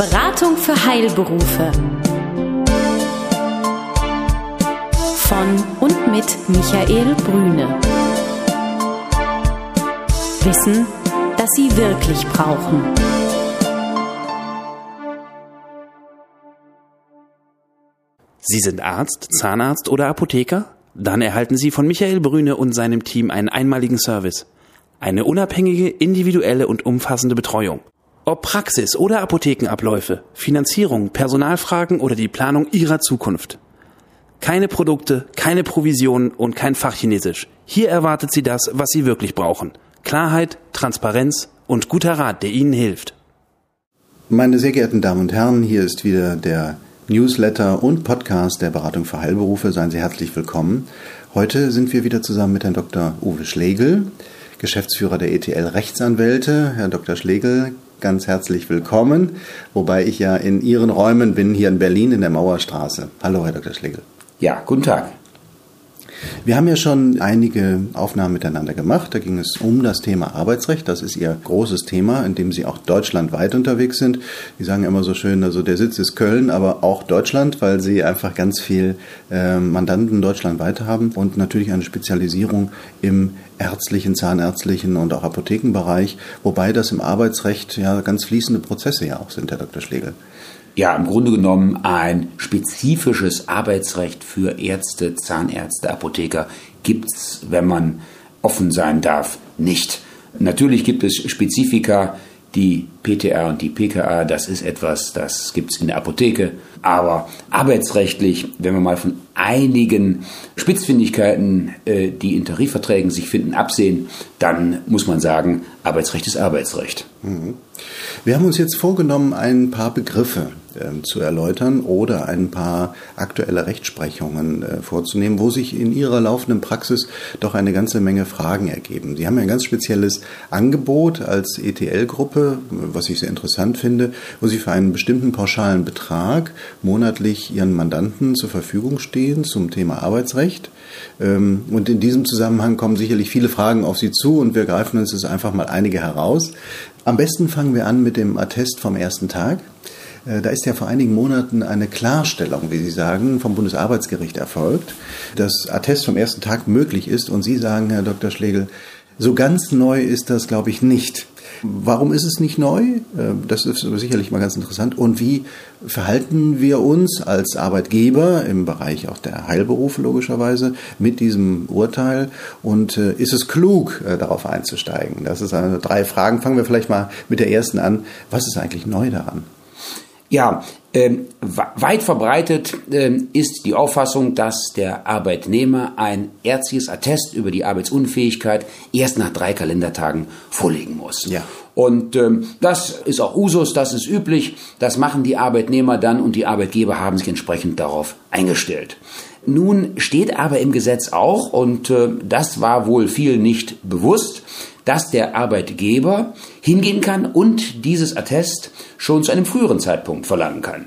Beratung für Heilberufe. Von und mit Michael Brüne. Wissen, das Sie wirklich brauchen. Sie sind Arzt, Zahnarzt oder Apotheker? Dann erhalten Sie von Michael Brüne und seinem Team einen einmaligen Service. Eine unabhängige, individuelle und umfassende Betreuung. Ob Praxis oder Apothekenabläufe, Finanzierung, Personalfragen oder die Planung Ihrer Zukunft. Keine Produkte, keine Provisionen und kein Fachchinesisch. Hier erwartet Sie das, was Sie wirklich brauchen. Klarheit, Transparenz und guter Rat, der Ihnen hilft. Meine sehr geehrten Damen und Herren, hier ist wieder der Newsletter und Podcast der Beratung für Heilberufe. Seien Sie herzlich willkommen. Heute sind wir wieder zusammen mit Herrn Dr. Uwe Schlegel, Geschäftsführer der ETL Rechtsanwälte. Herr Dr. Schlegel, ganz herzlich willkommen, wobei ich ja in Ihren Räumen bin, hier in Berlin in der Mauerstraße. Hallo, Herr Dr. Schlegel. Ja, guten Tag. Wir haben ja schon einige Aufnahmen miteinander gemacht. Da ging es um das Thema Arbeitsrecht. Das ist Ihr großes Thema, in dem Sie auch deutschlandweit unterwegs sind. Sie sagen immer so schön, also der Sitz ist Köln, aber auch Deutschland, weil Sie einfach ganz viel äh, Mandanten deutschlandweit haben und natürlich eine Spezialisierung im ärztlichen, zahnärztlichen und auch Apothekenbereich, wobei das im Arbeitsrecht ja ganz fließende Prozesse ja auch sind, Herr Dr. Schlegel ja im Grunde genommen ein spezifisches Arbeitsrecht für Ärzte, Zahnärzte, Apotheker gibt's, wenn man offen sein darf, nicht. Natürlich gibt es Spezifika, die PTA und die PKA, das ist etwas, das gibt's in der Apotheke. Aber arbeitsrechtlich, wenn wir mal von einigen Spitzfindigkeiten, äh, die in Tarifverträgen sich finden, absehen, dann muss man sagen, Arbeitsrecht ist Arbeitsrecht. Mhm. Wir haben uns jetzt vorgenommen, ein paar Begriffe äh, zu erläutern oder ein paar aktuelle Rechtsprechungen äh, vorzunehmen, wo sich in Ihrer laufenden Praxis doch eine ganze Menge Fragen ergeben. Sie haben ein ganz spezielles Angebot als ETL-Gruppe, was ich sehr interessant finde, wo Sie für einen bestimmten pauschalen Betrag monatlich Ihren Mandanten zur Verfügung stehen zum Thema Arbeitsrecht. Ähm, und in diesem Zusammenhang kommen sicherlich viele Fragen auf Sie zu und wir greifen uns jetzt einfach mal einige heraus. Am besten fangen wir an mit dem Attest vom ersten Tag. Äh, da ist ja vor einigen Monaten eine Klarstellung, wie Sie sagen, vom Bundesarbeitsgericht erfolgt, dass Attest vom ersten Tag möglich ist. Und Sie sagen, Herr Dr. Schlegel, so ganz neu ist das, glaube ich, nicht. Warum ist es nicht neu? Äh, das ist sicherlich mal ganz interessant. Und wie verhalten wir uns als Arbeitgeber im Bereich auch der Heilberufe logischerweise mit diesem Urteil? Und äh, ist es klug, darauf einzusteigen? Das sind also drei Fragen. Fangen wir vielleicht mal mit der ersten an. Was ist eigentlich neu daran? Ja, ähm, weit verbreitet ähm, ist die Auffassung, dass der Arbeitnehmer ein ärztliches Attest über die Arbeitsunfähigkeit erst nach drei Kalendertagen vorlegen muss. Ja. Und ähm, das ist auch Usus, das ist üblich, das machen die Arbeitnehmer dann und die Arbeitgeber haben sich entsprechend darauf eingestellt. Nun steht aber im Gesetz auch, und äh, das war wohl vielen nicht bewusst, dass der Arbeitgeber hingehen kann und dieses Attest schon zu einem früheren Zeitpunkt verlangen kann.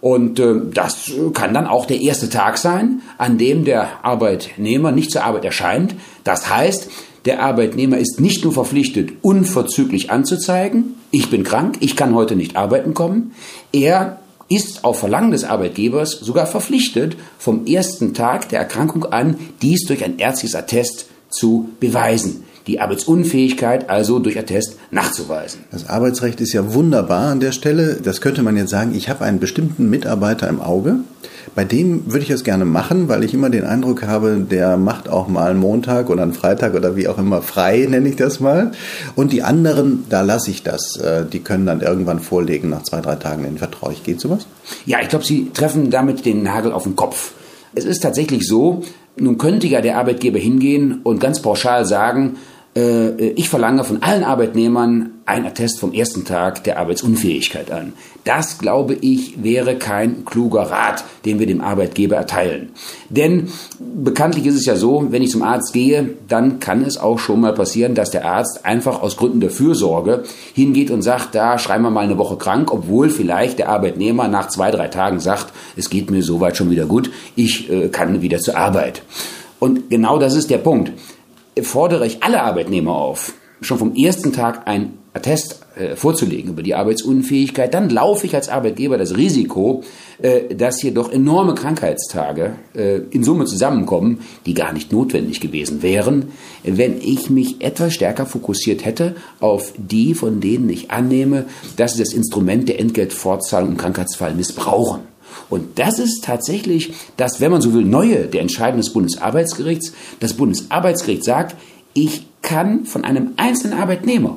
Und äh, das kann dann auch der erste Tag sein, an dem der Arbeitnehmer nicht zur Arbeit erscheint. Das heißt, der Arbeitnehmer ist nicht nur verpflichtet, unverzüglich anzuzeigen, ich bin krank, ich kann heute nicht arbeiten kommen. Er ist auf Verlangen des Arbeitgebers sogar verpflichtet, vom ersten Tag der Erkrankung an dies durch ein ärztliches Attest zu beweisen die Arbeitsunfähigkeit also durch Attest nachzuweisen. Das Arbeitsrecht ist ja wunderbar an der Stelle. Das könnte man jetzt sagen, ich habe einen bestimmten Mitarbeiter im Auge. Bei dem würde ich es gerne machen, weil ich immer den Eindruck habe, der macht auch mal einen Montag oder einen Freitag oder wie auch immer frei, nenne ich das mal. Und die anderen, da lasse ich das. Äh, die können dann irgendwann vorlegen nach zwei, drei Tagen, den vertraue ich. Geht sowas? Ja, ich glaube, Sie treffen damit den Nagel auf den Kopf. Es ist tatsächlich so, nun könnte ja der Arbeitgeber hingehen und ganz pauschal sagen, ich verlange von allen Arbeitnehmern ein Attest vom ersten Tag der Arbeitsunfähigkeit an. Das, glaube ich, wäre kein kluger Rat, den wir dem Arbeitgeber erteilen. Denn bekanntlich ist es ja so, wenn ich zum Arzt gehe, dann kann es auch schon mal passieren, dass der Arzt einfach aus Gründen der Fürsorge hingeht und sagt, da schreiben wir mal eine Woche krank, obwohl vielleicht der Arbeitnehmer nach zwei, drei Tagen sagt, es geht mir soweit schon wieder gut, ich äh, kann wieder zur Arbeit. Und genau das ist der Punkt fordere ich alle Arbeitnehmer auf, schon vom ersten Tag ein Attest äh, vorzulegen über die Arbeitsunfähigkeit, dann laufe ich als Arbeitgeber das Risiko, äh, dass hier doch enorme Krankheitstage äh, in Summe zusammenkommen, die gar nicht notwendig gewesen wären, wenn ich mich etwas stärker fokussiert hätte auf die, von denen ich annehme, dass sie das Instrument der Entgeltfortzahlung im Krankheitsfall missbrauchen. Und das ist tatsächlich das, wenn man so will, neue der Entscheidung des Bundesarbeitsgerichts. Das Bundesarbeitsgericht sagt, ich kann von einem einzelnen Arbeitnehmer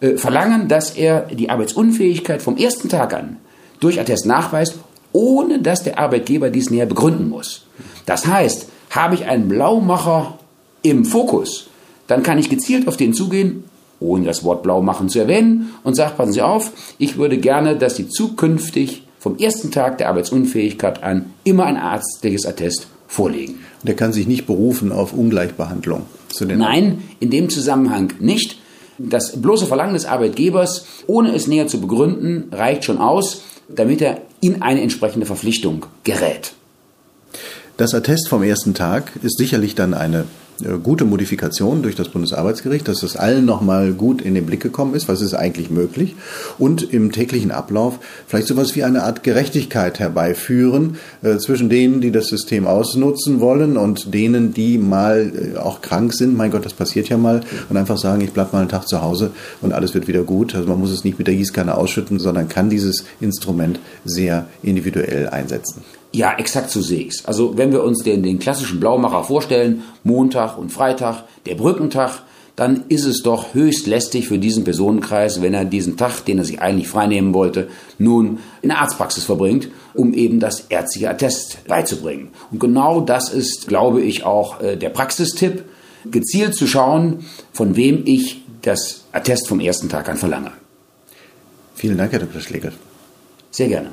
äh, verlangen, dass er die Arbeitsunfähigkeit vom ersten Tag an durch Attest nachweist, ohne dass der Arbeitgeber dies näher begründen muss. Das heißt, habe ich einen Blaumacher im Fokus, dann kann ich gezielt auf den zugehen, ohne das Wort Blaumachen zu erwähnen, und sage, passen Sie auf, ich würde gerne, dass Sie zukünftig vom ersten Tag der Arbeitsunfähigkeit an immer ein arztliches Attest vorlegen. Der kann sich nicht berufen auf Ungleichbehandlung. Nein, in dem Zusammenhang nicht. Das bloße Verlangen des Arbeitgebers, ohne es näher zu begründen, reicht schon aus, damit er in eine entsprechende Verpflichtung gerät. Das Attest vom ersten Tag ist sicherlich dann eine gute Modifikation durch das Bundesarbeitsgericht, dass das allen nochmal gut in den Blick gekommen ist, was ist eigentlich möglich und im täglichen Ablauf vielleicht sowas wie eine Art Gerechtigkeit herbeiführen äh, zwischen denen, die das System ausnutzen wollen und denen, die mal äh, auch krank sind. Mein Gott, das passiert ja mal und einfach sagen, ich bleib mal einen Tag zu Hause und alles wird wieder gut. Also man muss es nicht mit der Gießkanne ausschütten, sondern kann dieses Instrument sehr individuell einsetzen. Ja, exakt so sehe ich's. Also wenn wir uns den, den klassischen Blaumacher vorstellen, Montag und Freitag, der Brückentag, dann ist es doch höchst lästig für diesen Personenkreis, wenn er diesen Tag, den er sich eigentlich freinehmen wollte, nun in der Arztpraxis verbringt, um eben das ärztliche Attest beizubringen. Und genau das ist, glaube ich, auch äh, der Praxistipp, gezielt zu schauen, von wem ich das Attest vom ersten Tag an verlange. Vielen Dank, Herr Dr. Schlegel. Sehr gerne.